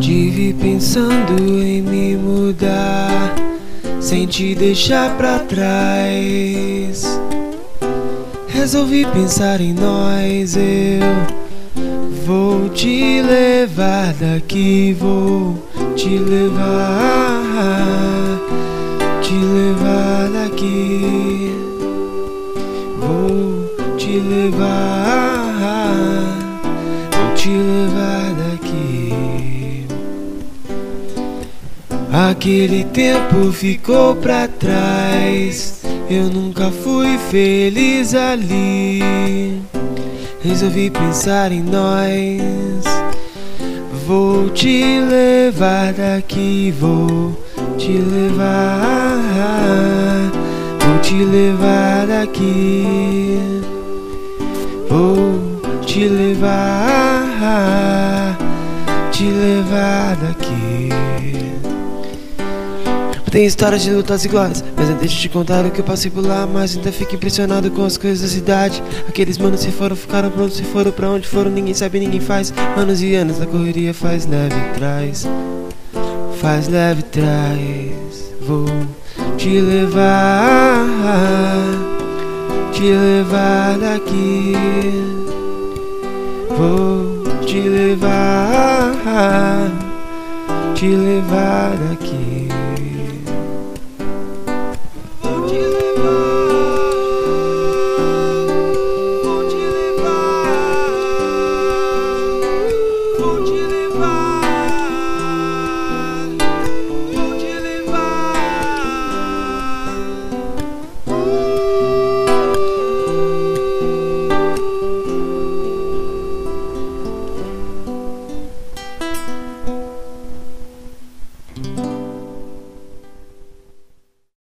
Tive pensando em me mudar sem te deixar pra trás. Resolvi pensar em nós, eu vou te levar daqui, vou te levar, te levar daqui, vou te levar, vou te levar daqui. Aquele tempo ficou pra trás. Eu nunca fui feliz ali. Resolvi pensar em nós. Vou te levar daqui, vou te levar. Vou te levar daqui. Vou te levar. Te levar daqui. Tem histórias de lutas iguais, mas eu deixo te contar o que eu passei por lá. Mas ainda fico impressionado com as coisas da cidade. Aqueles manos se foram, ficaram prontos, se foram pra onde foram, ninguém sabe, ninguém faz. Anos e anos na correria faz leve traz, faz leve traz. Vou te levar, te levar daqui. Vou te levar, te levar daqui.